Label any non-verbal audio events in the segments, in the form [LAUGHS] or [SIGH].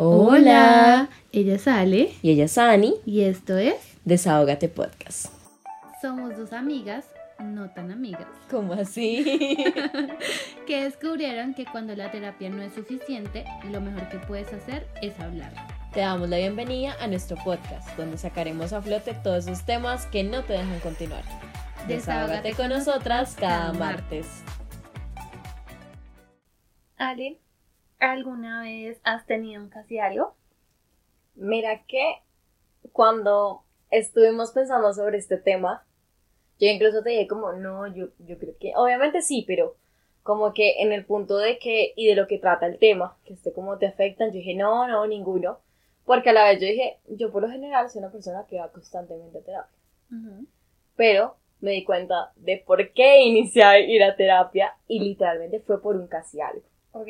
Hola, ella es Ale Y ella es Ani, y esto es Desahógate Podcast. Somos dos amigas, no tan amigas, ¿Cómo así? [LAUGHS] que descubrieron que cuando la terapia no es suficiente, lo mejor que puedes hacer es hablar. Te damos la bienvenida a nuestro podcast, donde sacaremos a flote todos esos temas que no te dejan continuar. Desahógate con nosotras cada martes. Ale, ¿alguna vez has tenido un casi algo? Mira que cuando estuvimos pensando sobre este tema, yo incluso te dije como, no, yo, yo creo que, obviamente sí, pero como que en el punto de que, y de lo que trata el tema, que esté como te afectan, yo dije, no, no, ninguno, porque a la vez yo dije, yo por lo general soy una persona que va constantemente a terapia, pero me di cuenta de por qué inicié a ir a terapia y literalmente fue por un casi algo Ok.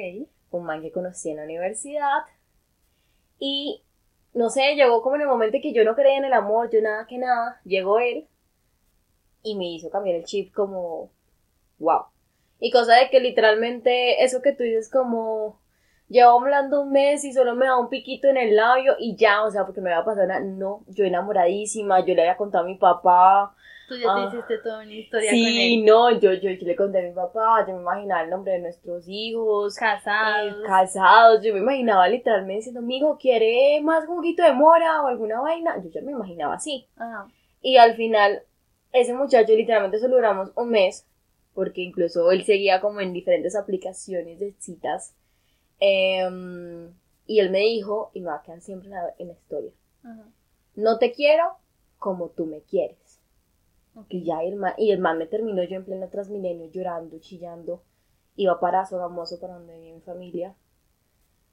Un man que conocí en la universidad. Y no sé, llegó como en el momento que yo no creía en el amor, yo nada que nada, llegó él y me hizo cambiar el chip como, wow. Y cosa de que literalmente eso que tú dices como, llevo hablando un mes y solo me da un piquito en el labio y ya, o sea, porque me había pasado una, no, yo enamoradísima, yo le había contado a mi papá, Tú ya te Ah. hiciste toda una historia con sí, él. no, yo, yo, yo le conté a mi papá, yo me imaginaba el nombre de nuestros hijos, Casados. eh, casados, yo me imaginaba literalmente diciendo, mi hijo, ¿quiere más juguito de mora o alguna vaina? Yo ya me imaginaba así. Ajá. Y al final, ese muchacho literalmente solo duramos un mes, porque incluso él seguía como en diferentes aplicaciones de citas. Em, y él me dijo, y me va a quedar siempre en la, en la historia, Ajá. no te quiero como tú me quieres. Ok. Y ya el man, y el man me terminó yo en pleno Transmilenio llorando, chillando. Iba para Sogamoso, para donde vive mi familia.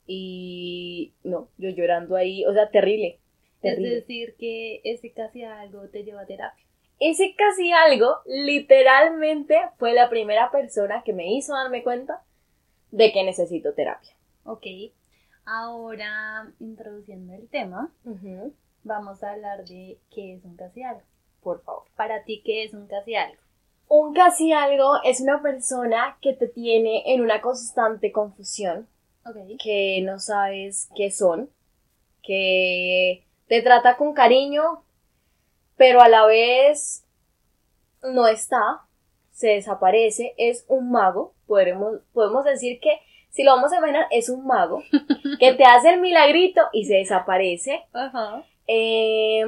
Y no, yo llorando ahí, o sea, terrible. Es decir, que ese casi algo te lleva a terapia. Ese casi algo, literalmente, fue la primera persona que me hizo darme cuenta de que necesito terapia. Ok. Ahora, introduciendo el tema, vamos a hablar de qué es un casi algo. Por favor. Para ti, ¿qué es un casi algo? Un casi algo es una persona que te tiene en una constante confusión. Ok. que no sabes qué son, que te trata con cariño, pero a la vez no está, se desaparece, es un mago, podemos, podemos decir que si lo vamos a imaginar, es un mago [LAUGHS] que te hace el milagrito y se desaparece, Ajá. eh,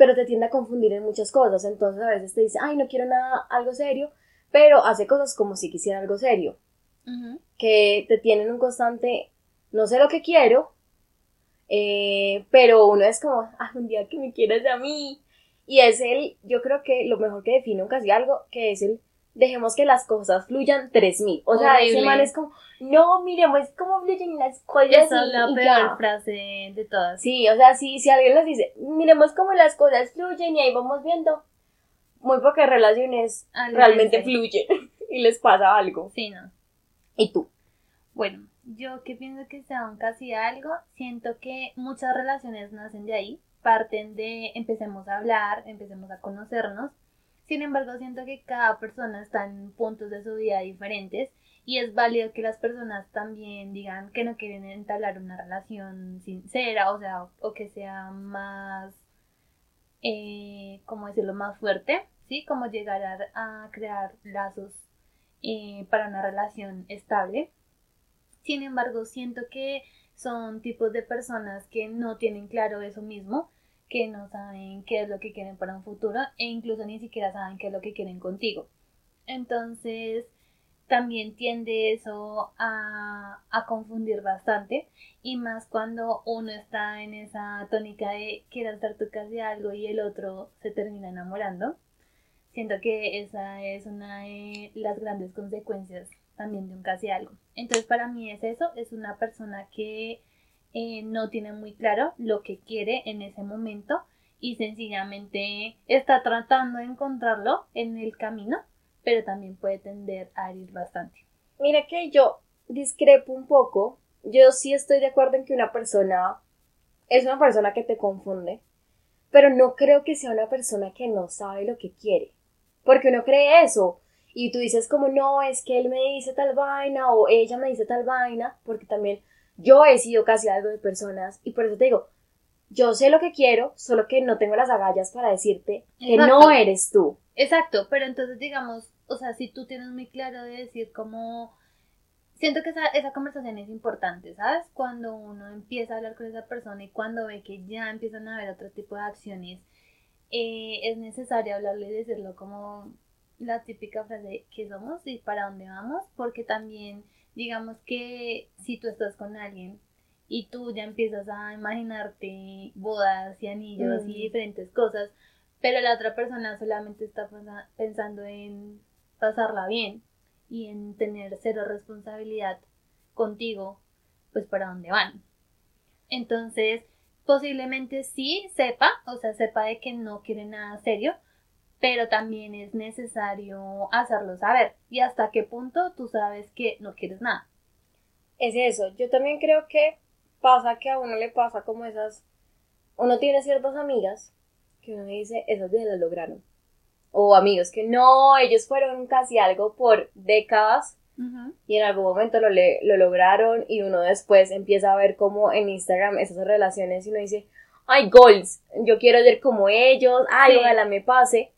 pero te tiende a confundir en muchas cosas, entonces a veces te dice, ay, no quiero nada, algo serio, pero hace cosas como si quisiera algo serio que te tienen un constante, no sé lo que quiero, eh, pero uno es como, ah, un día que me quieras a mí. Y es el, yo creo que lo mejor que define un casi algo, que es el, dejemos que las cosas fluyan 3000. O sea, ese man es como, no, miremos cómo fluyen las cosas. Esa es la y peor ya". frase de todas. Sí, o sea, si, si alguien les dice, miremos cómo las cosas fluyen y ahí vamos viendo, muy pocas relaciones Al realmente revés. fluyen [LAUGHS] y les pasa algo. Sí, no. ¿Y tú? Bueno, yo que pienso que sea un casi algo, siento que muchas relaciones nacen de ahí, parten de empecemos a hablar, empecemos a conocernos. Sin embargo, siento que cada persona está en puntos de su vida diferentes y es válido que las personas también digan que no quieren entablar una relación sincera, o sea, o que sea más, eh, ¿cómo decirlo?, más fuerte, ¿sí? Como llegar a, crear lazos eh, para una relación estable. Sin embargo, siento que son tipos de personas que no tienen claro eso mismo, que no saben qué es lo que quieren para un futuro e incluso ni siquiera saben qué es lo que quieren contigo. Entonces, también tiende eso a, a confundir bastante y más cuando uno está en esa tónica de quiero hacer tu casi algo y el otro se termina enamorando. Siento que esa es una de las grandes consecuencias también de un casi algo. Entonces para mí es eso, es una persona que eh, no tiene muy claro lo que quiere en ese momento y sencillamente está tratando de encontrarlo en el camino, pero también puede tender a herir bastante. Mira que yo discrepo un poco. Yo sí estoy de acuerdo en que una persona es una persona que te confunde, pero no creo que sea una persona que no sabe lo que quiere. Porque uno cree eso. Y tú dices como, no, es que él me dice tal vaina o ella me dice tal vaina, porque también yo he sido casi algo de personas y por eso te digo, yo sé lo que quiero, solo que no tengo las agallas para decirte que Exacto. no eres tú. Exacto, pero entonces digamos, o sea, si tú tienes muy claro de decir como... Siento que esa, esa conversación es importante, ¿sabes? Cuando uno empieza a hablar con esa persona y cuando ve que ya empiezan a haber otro tipo de acciones, eh, es necesario hablarle y decirlo como la típica frase que somos y para dónde vamos, porque también digamos que si tú estás con alguien y tú ya empiezas a imaginarte bodas y anillos y Mm. diferentes cosas, pero la otra persona solamente está pensa- pensando en pasarla bien y en tener cero responsabilidad contigo, pues para dónde van. Entonces, posiblemente sí sepa, o sea, sepa de que no quiere nada serio, pero también es necesario hacerlo saber. Y hasta qué punto tú sabes que no quieres nada. Es eso, yo también creo que pasa que a uno le pasa como esas, uno tiene ciertas amigas que uno dice, esas viejas lo lograron. O amigos que no, ellos fueron casi algo por décadas y en algún momento lo, le- lo lograron y uno después empieza a ver como en Instagram esas relaciones y uno dice, ay, goals, yo quiero ser como ellos, ay, Sí. ojalá me pase,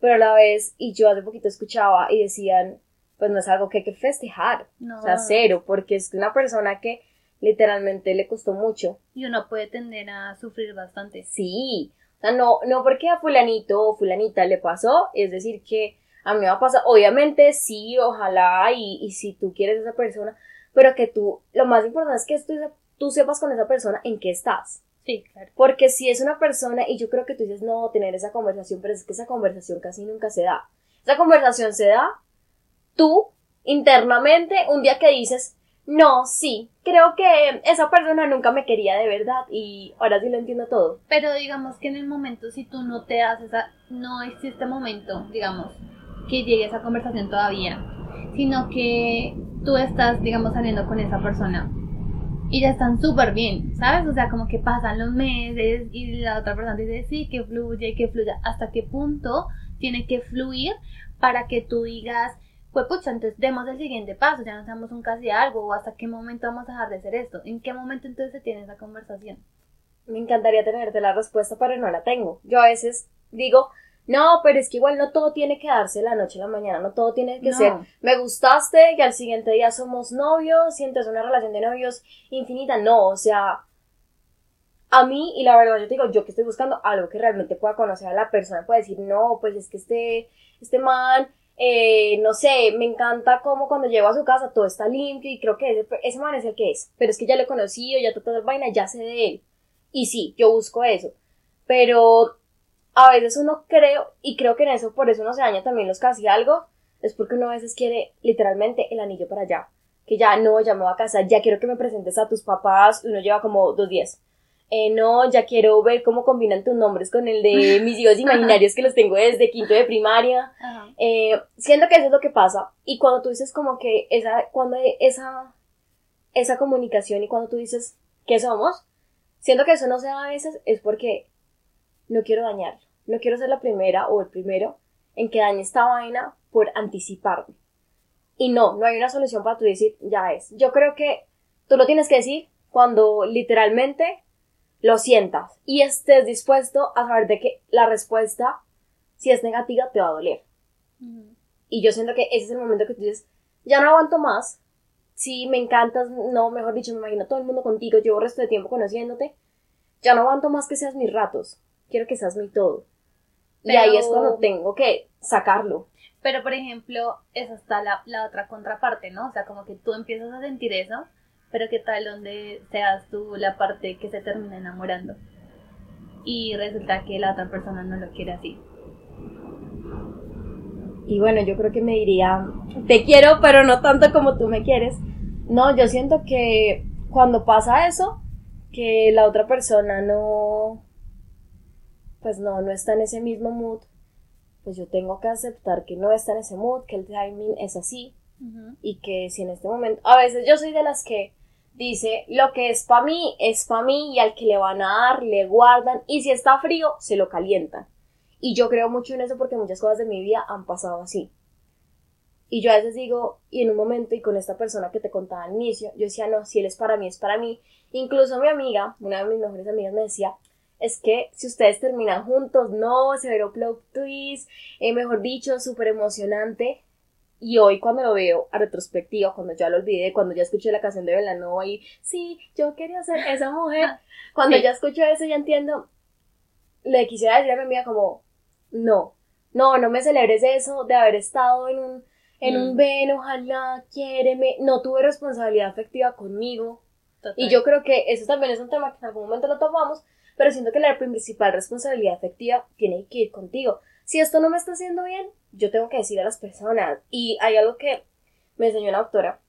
pero a la vez, y yo hace poquito escuchaba y decían, pues no es algo que hay que festejar, No. o sea, cero, porque es una persona que literalmente le costó mucho, Y uno puede tender a sufrir bastante. sí, o sea, no, no porque a fulanito o fulanita le pasó, es decir que a mí me va a pasar, obviamente sí, ojalá, y, y si tú quieres a esa persona, pero que tú, lo más importante es que tú, tú sepas con esa persona en qué estás. Sí, claro. Porque si es una persona, y yo creo que tú dices, no, tener esa conversación, pero es que esa conversación casi nunca se da. Esa conversación se da tú, internamente, un día que dices, no, sí, creo que esa persona nunca me quería de verdad, y ahora sí lo entiendo todo. Pero digamos que en el momento, si tú no te haces, esa, no existe momento, digamos, que llegue esa conversación todavía, sino que tú estás, digamos, saliendo con esa persona y ya están súper bien, ¿sabes? O sea, como que pasan los meses y la otra persona dice, sí, que fluye, que fluya. ¿Hasta qué punto tiene que fluir para que tú digas, pues pucha, entonces demos el siguiente paso, ya nos damos un casi algo, o hasta qué momento vamos a dejar de hacer esto? ¿En qué momento entonces se tiene esa conversación? Me encantaría tenerte la respuesta, pero no la tengo. Yo a veces digo, no, pero es que igual no todo tiene que darse la noche a la mañana, no todo tiene que No. ser, me gustaste y al siguiente día somos novios y entonces una relación de novios infinita. No, o sea, a mí, y la verdad yo te digo, yo que estoy buscando algo que realmente pueda conocer a la persona, pueda decir, no, pues es que este, este man, eh, no sé, me encanta como cuando llego a su casa todo está limpio y creo que ese, ese man es el que es, pero es que ya lo he conocido, ya toda la vaina, ya sé de él. Y sí, yo busco eso. Pero a veces uno creo, y creo que en eso por eso uno se daña también los casi algo, es porque uno a veces quiere literalmente el anillo para allá. Que ya no, ya me voy a casar, ya quiero que me presentes a tus papás, uno lleva como dos días. Eh, no, ya quiero ver cómo combinan tus nombres con el de [LAUGHS] mis hijos imaginarios que los tengo desde quinto de primaria. Eh, siento que eso es lo que pasa. Y cuando tú dices como que esa, cuando esa, esa comunicación y cuando tú dices ¿qué somos? Siento que eso no se da a veces es porque no quiero dañar. No quiero ser la primera o el primero en que dañe esta vaina por anticiparme. Y no, no hay una solución para tú decir, ya es. Yo creo que tú lo tienes que decir cuando literalmente lo sientas y estés dispuesto a saber de que la respuesta, si es negativa, te va a doler. Y yo siento que ese es el momento que tú dices, ya no aguanto más. Sí, me encantas, no, mejor dicho, me imagino todo el mundo contigo, llevo el resto de tiempo conociéndote. Ya no aguanto más que seas mis ratos. Quiero que seas mi todo. Y ahí es cuando tengo que sacarlo. Pero, por ejemplo, esa está la, la otra contraparte, ¿no? O sea, como que tú empiezas a sentir eso, pero ¿qué tal donde seas tú la parte que se termina enamorando? Y resulta que la otra persona no lo quiere así. Y bueno, yo creo que me diría, te quiero, pero no tanto como tú me quieres. No, yo siento que cuando pasa eso, que la otra persona no, pues no, no está en ese mismo mood, pues yo tengo que aceptar que no está en ese mood, que el timing es así y que si en este momento, a veces yo soy de las que dice, lo que es para mí es para mí y al que le van a dar, le guardan y si está frío, se lo calientan. Y yo creo mucho en eso porque muchas cosas de mi vida han pasado así. Y yo a veces digo, y en un momento, y con esta persona que te contaba al inicio, yo decía, no, si él es para mí, es para mí. Incluso mi amiga, una de mis mejores amigas, me decía, es que si ustedes terminan juntos, no, severo plot twist, eh, mejor dicho, súper emocionante. Y hoy cuando lo veo a retrospectiva, cuando ya lo olvidé, cuando ya escuché la canción de Belanova y sí, yo quería ser esa mujer, cuando ya escucho eso ya entiendo, le quisiera decir a mi amiga como, no, no, no me celebres eso de haber estado en un, en un Mm. ven, ojalá, quiéreme, no tuve responsabilidad afectiva conmigo. Y yo creo que eso también es un tema que en algún momento lo tomamos, pero siento que la principal responsabilidad afectiva tiene que ir contigo. Si esto no me está haciendo bien, yo tengo que decir a las personas. Y hay algo que me enseñó una doctora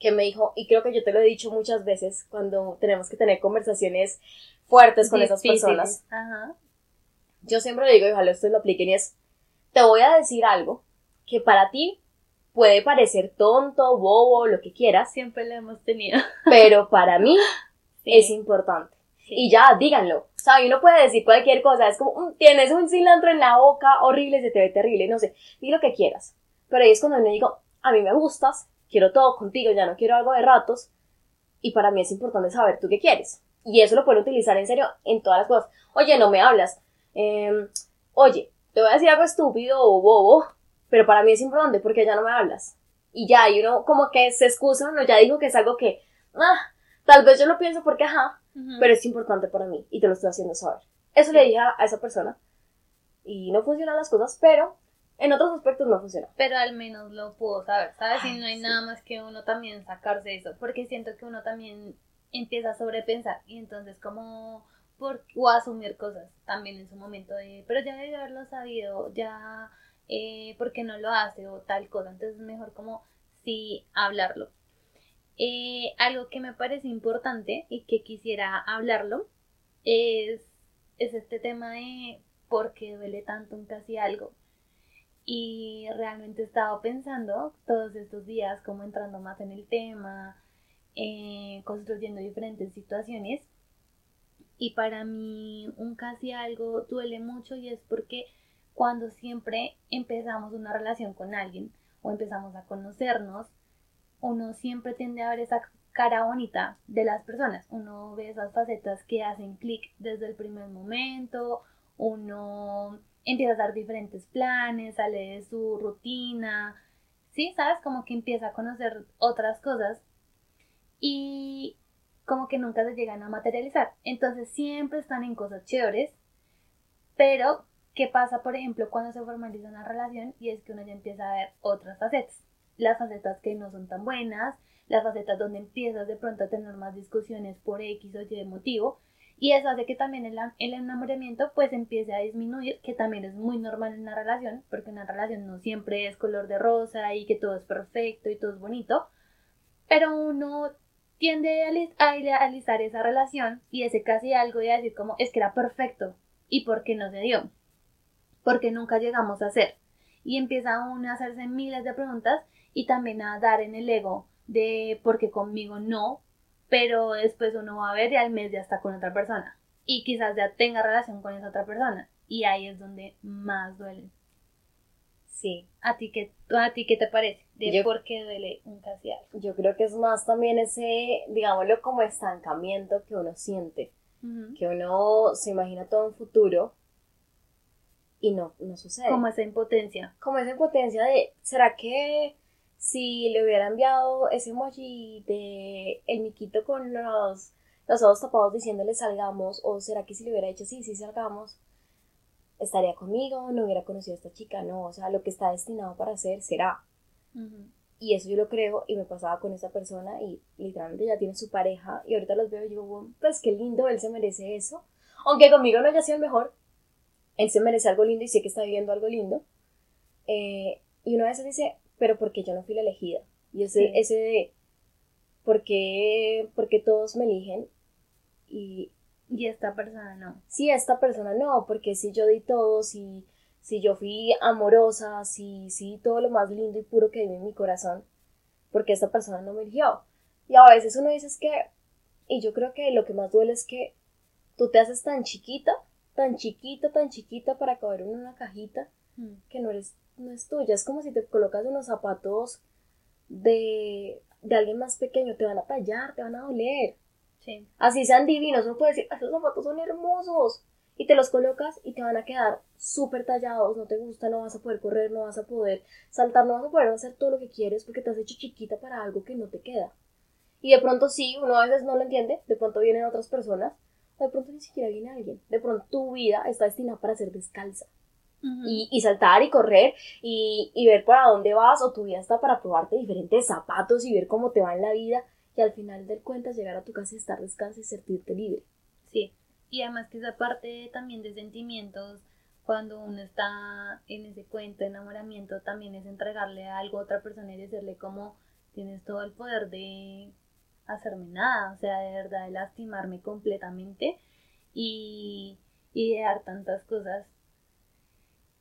que me dijo, y creo que yo te lo he dicho muchas veces cuando tenemos que tener conversaciones fuertes con esas personas. Ajá. Yo siempre le digo, y ojalá ustedes lo apliquen, y es, te voy a decir algo que para ti puede parecer tonto, bobo, lo que quieras, Siempre lo hemos tenido. pero para mí [LAUGHS] Sí. es importante. Y ya, díganlo. O sea, uno puede decir cualquier cosa. Es como, "Mm, tienes un cilantro en la boca, horrible, se te ve terrible, no sé. Di lo que quieras. Pero ahí es cuando me digo, a mí me gustas, quiero todo contigo, ya no quiero algo de ratos. Y para mí es importante saber tú qué quieres. Y eso lo pueden utilizar en serio en todas las cosas. Oye, no me hablas. Em, oye, te voy a decir algo estúpido o bobo, pero para mí es importante porque ya no me hablas. Y ya, y uno como que se excusa, no, ya dijo que es algo que, ah, tal vez yo lo pienso porque, ajá, Pero es importante para mí y te lo estoy haciendo saber. Eso le dije a, esa persona y no funcionan las cosas, pero en otros aspectos no funciona. pero al menos lo puedo saber, ¿sabes? Y no hay sí. nada más que uno también sacarse eso, porque siento que uno también empieza a sobrepensar y entonces como por, o a asumir cosas también en su momento de, pero ya debe haberlo sabido, ya, eh, ¿por qué no lo hace? o tal cosa, entonces es mejor como sí hablarlo. Eh, algo que me parece importante y que quisiera hablarlo es, es este tema de por qué duele tanto un casi algo. Y realmente he estado pensando todos estos días, como entrando más en el tema, eh, construyendo diferentes situaciones. Y para mí un casi algo duele mucho y es porque cuando siempre empezamos una relación con alguien o empezamos a conocernos, uno siempre tiende a ver esa cara bonita de las personas. Uno ve esas facetas que hacen clic desde el primer momento, uno empieza a dar diferentes planes, sale de su rutina, sí, sabes, como que empieza a conocer otras cosas y como que nunca se llegan a materializar. Entonces siempre están en cosas chéveres, pero ¿qué pasa, por ejemplo, cuando se formaliza una relación y es que uno ya empieza a ver otras facetas? Las facetas que no son tan buenas, las facetas donde empiezas de pronto a tener más discusiones por X o Y motivo, y eso hace que también el, el, enamoramiento pues empiece a disminuir, que también es muy normal en una relación, porque una relación no siempre es color de rosa y que todo es perfecto y todo es bonito, pero uno tiende a idealizar esa relación y ese casi algo y a decir como es que era perfecto y por qué no se dio, porque nunca llegamos a ser. Y empieza uno a hacerse miles de preguntas y también a dar en el ego de porque conmigo no, pero después uno va a ver y al mes ya está con otra persona y quizás ya tenga relación con esa otra persona y ahí es donde más duele. Sí. ¿A ti qué, a ti qué te parece? De Yo- por qué duele un casi. Yo creo que es más también ese, digámoslo, como estancamiento que uno siente. Ujú. Que uno se imagina todo un futuro y no, no sucede. Como esa impotencia. como esa impotencia de, ¿será que si le hubiera enviado ese emoji de el miquito con los, los ojos tapados diciéndole salgamos, o será que si le hubiera dicho sí, sí salgamos, estaría conmigo, no hubiera conocido a esta chica, no, o sea, lo que está destinado para hacer será. Y eso yo lo creo y me pasaba con esa persona y literalmente ya tiene su pareja y ahorita los veo y digo, "Bueno, pues qué lindo, él se merece eso. Aunque conmigo no haya sido el mejor, él se merece algo lindo y sé que está viviendo algo lindo. Eh, y uno a veces dice, pero ¿por qué yo no fui la elegida? Y ese, Sí. ese de, ¿por qué, por qué todos me eligen? Y Y esta persona no. si esta persona no, porque si yo di todo, si, si yo fui amorosa, si, si todo lo más lindo y puro que vive en mi corazón, porque esta persona no me eligió. Y a veces uno dice es que, y yo creo que lo que más duele es que tú te haces tan chiquita, tan chiquita, tan chiquita para caber en una cajita, Mm. que no eres no es tuya. Es como si te colocas unos zapatos de, de alguien más pequeño, te van a tallar, te van a doler. Sí. Así sean divinos, uno puede decir, esos zapatos son hermosos. Y te los colocas y te van a quedar súper tallados, no te gusta, no vas a poder correr, no vas a poder saltar, no vas a poder hacer todo lo que quieres porque te has hecho chiquita para algo que no te queda. Y de pronto sí, uno a veces no lo entiende, de pronto vienen otras personas, o de pronto ni siquiera viene alguien. De pronto tu vida está destinada para ser descalza. Y, y, saltar y correr y, y ver para dónde vas, o tu vida está para probarte diferentes zapatos y ver cómo te va en la vida, y al final del cuentas llegar a tu casa y estar descalza y sentirte libre. Sí, y además que esa parte también de sentimientos, cuando uno está en ese cuento de enamoramiento, también es entregarle algo a otra persona y decirle como tienes todo el poder de hacerme nada, o sea, de verdad, de lastimarme completamente y, y de dar tantas cosas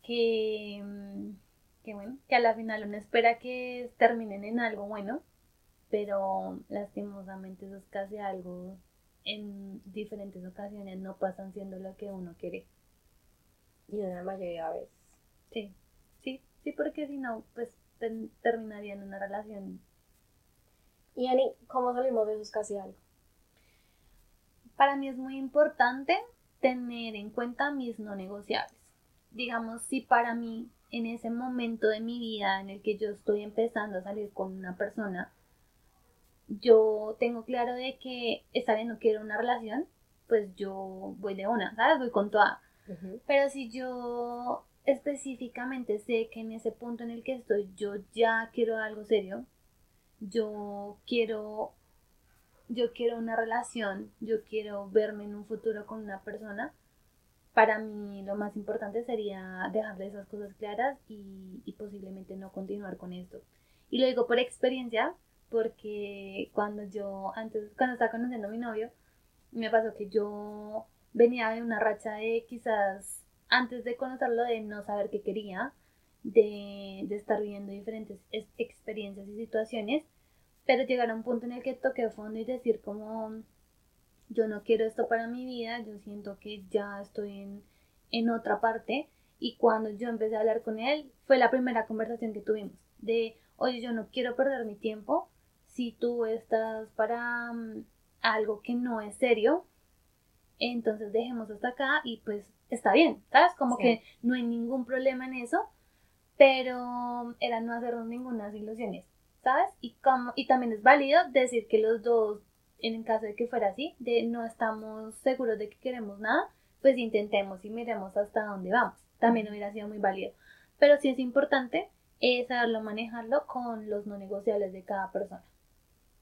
que, que, bueno, que a la final uno espera que terminen en algo bueno, pero lastimosamente eso es casi algo en diferentes ocasiones no pasan siendo lo que uno quiere. Y en la mayoría de veces. Sí, sí, sí, porque si no, pues terminaría en una relación. Y Ani, ¿cómo salimos de esos casi algo? Para mí es muy importante tener en cuenta mis no negociables. Digamos, si para mí en ese momento de mi vida en el que yo estoy empezando a salir con una persona, yo tengo claro de que esta vez no quiero una relación, pues yo voy de una, ¿sabes? Voy con toda. Pero si yo específicamente sé que en ese punto en el que estoy yo ya quiero algo serio, yo quiero yo quiero una relación, yo quiero verme en un futuro con una persona, para mí lo más importante sería dejar de esas cosas claras y, posiblemente no continuar con esto. Y lo digo por experiencia, porque cuando yo, antes, cuando estaba conociendo a mi novio, me pasó que yo venía de una racha de quizás antes de conocerlo, de no saber qué quería, de, de estar viviendo diferentes experiencias y situaciones, pero llegar a un punto en el que toqué fondo y decir como yo no quiero esto para mi vida, yo siento que ya estoy en, en otra parte y cuando yo empecé a hablar con él fue la primera conversación que tuvimos de oye yo no quiero perder mi tiempo si tú estás para mm, algo que no es serio, entonces dejemos hasta acá y pues está bien, ¿sabes? Como que no hay ningún problema en eso, pero era no hacernos ninguna ilusiones, ¿sabes? Y, como, y también es válido decir que los dos, en caso de que fuera así, de no estamos seguros de que queremos nada, pues intentemos y miremos hasta dónde vamos. También hubiera sido muy válido. Pero sí es importante es saberlo manejarlo con los no negociables de cada persona.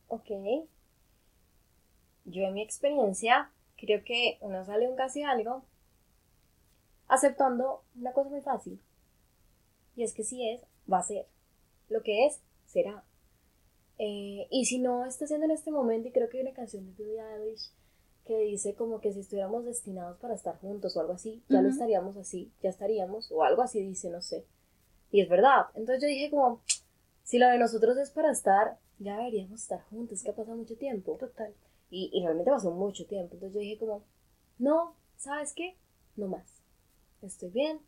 Ok. Yo en mi experiencia creo que uno sale un casi algo aceptando una cosa muy fácil. Y es que si es, va a ser. Lo que es, será. Eh, y si no está siendo en este momento, y creo que hay una canción de Billie Eilish que dice como que si estuviéramos destinados para estar juntos o algo así, ya lo estaríamos así, ya estaríamos, o algo así dice, no sé. Y es verdad. Entonces yo dije como, si lo de nosotros es para estar, ya deberíamos estar juntos, que ha pasado mucho tiempo. Total. Y, y realmente pasó mucho tiempo. Entonces yo dije como, no, ¿sabes qué? No más. Estoy bien,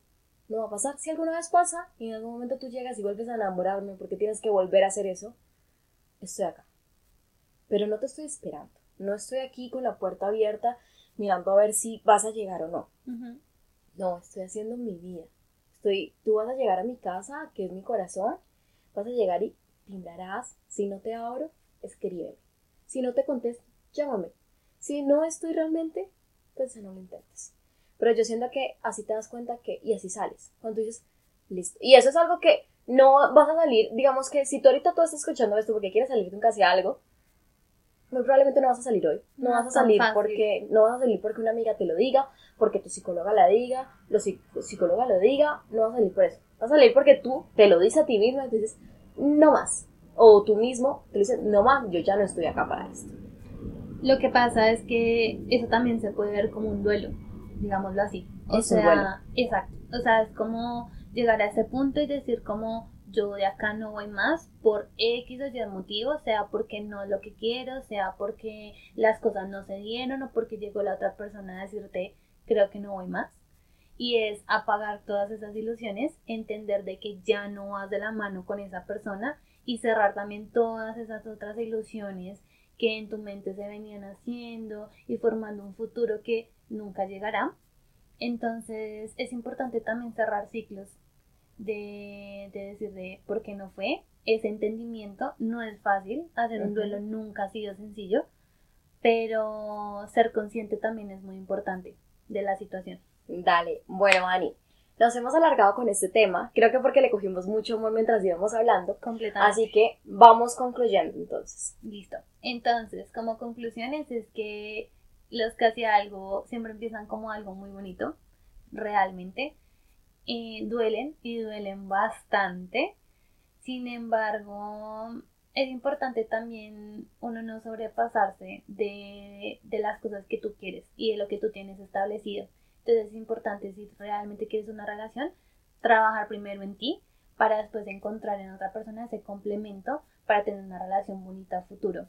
no va a pasar. Si alguna vez pasa y en algún momento tú llegas y vuelves a enamorarme porque tienes que volver a hacer eso, estoy acá. Pero no te estoy esperando. No estoy aquí con la puerta abierta mirando a ver si vas a llegar o no. No, estoy haciendo mi vida. Estoy, tú vas a llegar a mi casa, que es mi corazón, vas a llegar y timbrarás. Si no te abro, escríbeme. Si no te contesto, llámame. Si no estoy realmente, pues no lo intentes. Pero yo siento que así te das cuenta que, y así sales. Cuando dices, listo. Y eso es algo que no vas a salir, digamos que si tú ahorita tú estás escuchando esto porque quieres salir de un casi algo, muy probablemente no vas a salir hoy. No, vas a salir porque no vas a salir porque una amiga te lo diga, porque tu psicóloga la diga, lo psicóloga lo diga, no vas a salir por eso. Vas a salir porque tú te lo dices a ti mismo y dices, no más. O tú mismo te dices, no más, yo ya no estoy acá para esto. Lo que pasa es que eso también se puede ver como un duelo, digámoslo así. O sea, exacto. O sea, es como llegar a ese punto y decir como yo de acá no voy más por X o Y motivo, sea porque no es lo que quiero, sea porque las cosas no se dieron o porque llegó la otra persona a decirte creo que no voy más. y es apagar todas esas ilusiones, entender de que ya no vas de la mano con esa persona y cerrar también todas esas otras ilusiones que en tu mente se venían haciendo y formando un futuro que nunca llegará. Entonces es importante también cerrar ciclos de, decir de por qué no fue. Ese entendimiento no es fácil, hacer un duelo nunca ha sido sencillo, pero ser consciente también es muy importante de la situación. Dale, bueno, Ani, nos hemos alargado con este tema, creo que porque le cogimos mucho humor mientras íbamos hablando. Completamente. Así que vamos concluyendo entonces. Listo. Entonces, como conclusiones es que los casi algo siempre empiezan como algo muy bonito, realmente. Eh, duelen y duelen bastante. Sin embargo, es importante también uno no sobrepasarse de, de las cosas que tú quieres y de lo que tú tienes establecido. Entonces es importante si realmente quieres una relación, trabajar primero en ti para después encontrar en otra persona ese complemento para tener una relación bonita futuro.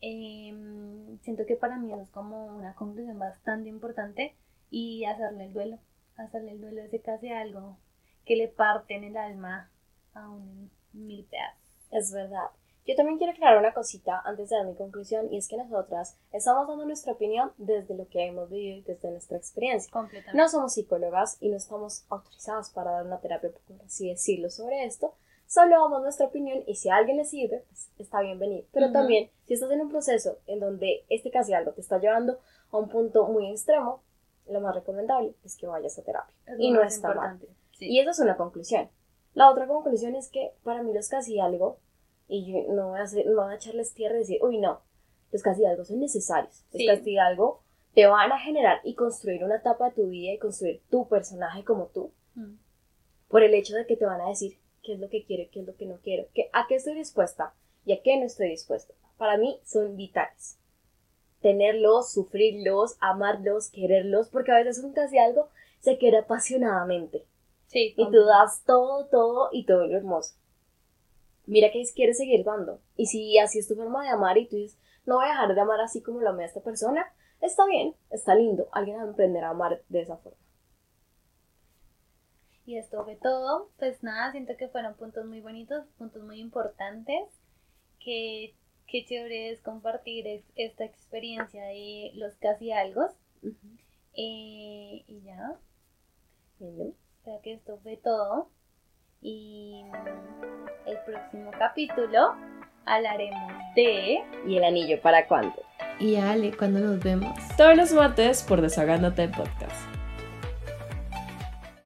Em, siento que para mí eso es como una conclusión bastante importante y hacerle el duelo, hacerle el duelo ese casi algo que le parte en el alma a un mil pedazos. Es verdad. Yo también quiero aclarar una cosita antes de dar mi conclusión y es que nosotras estamos dando nuestra opinión desde lo que hemos vivido y desde nuestra experiencia. No somos psicólogas y no estamos autorizadas para dar una terapia, por así decirlo, sobre esto. Solo damos nuestra opinión y si a alguien le sirve, pues está bienvenido. Pero también, si estás en un proceso en donde este casi algo te está llevando a un punto muy extremo, lo más recomendable es que vayas a terapia. y no está mal. Y esa es una conclusión. La otra conclusión es que para mí los casi algo y yo no voy a, hacer, no voy a echarles tierra y decir, uy, no, los casi algo son necesarios. Los casi algo te van a generar y construir una etapa de tu vida y construir tu personaje como tú. Mm. Por el hecho de que te van a decir qué es lo que quiero, qué es lo que no quiero, que, a qué estoy dispuesta y a qué no estoy dispuesta. Para mí son vitales. Tenerlos, sufrirlos, amarlos, quererlos, porque a veces un casi algo se quiere apasionadamente. Sí, y tú das todo, todo y todo lo hermoso mira que quieres seguir dando. Y si así es tu forma de amar y tú dices, no voy a dejar de amar así como lo amé a esta persona, está bien, está lindo, alguien va a aprender a amar de esa forma. Y esto fue todo. Pues nada, siento que fueron puntos muy bonitos, puntos muy importantes. Que, qué chévere es compartir esta experiencia de los casi algo. Eh, y ya. Creo que esto fue todo. Y el próximo capítulo hablaremos de... ¿Y el anillo para cuándo? Y Ale, ¿cuándo nos vemos? Todos los martes por Desahogándote Podcast.